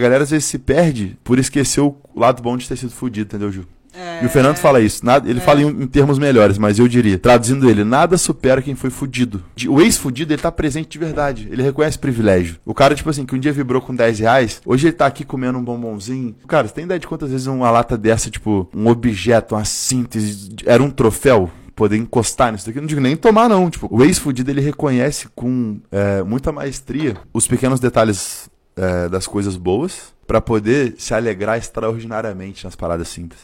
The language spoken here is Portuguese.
A galera às vezes se perde por esquecer o lado bom de ter sido fudido, entendeu, Ju? É... E o Fernando fala isso, nada, ele É. fala em, em termos melhores, mas eu diria, traduzindo ele, nada supera quem foi fudido. De- O ex-fudido, ele tá presente de verdade. Ele reconhece privilégio. O cara, tipo assim, que um dia vibrou com 10 reais, hoje ele tá aqui comendo um bombonzinho. Cara, você tem ideia de quantas vezes uma lata dessa, tipo, um objeto, uma síntese, era um troféu? Poder encostar nisso daqui, não digo nem tomar, não. Tipo, o ex-fudido ele reconhece com é, muita maestria os pequenos detalhes é, das coisas boas pra poder se alegrar extraordinariamente nas paradas simples.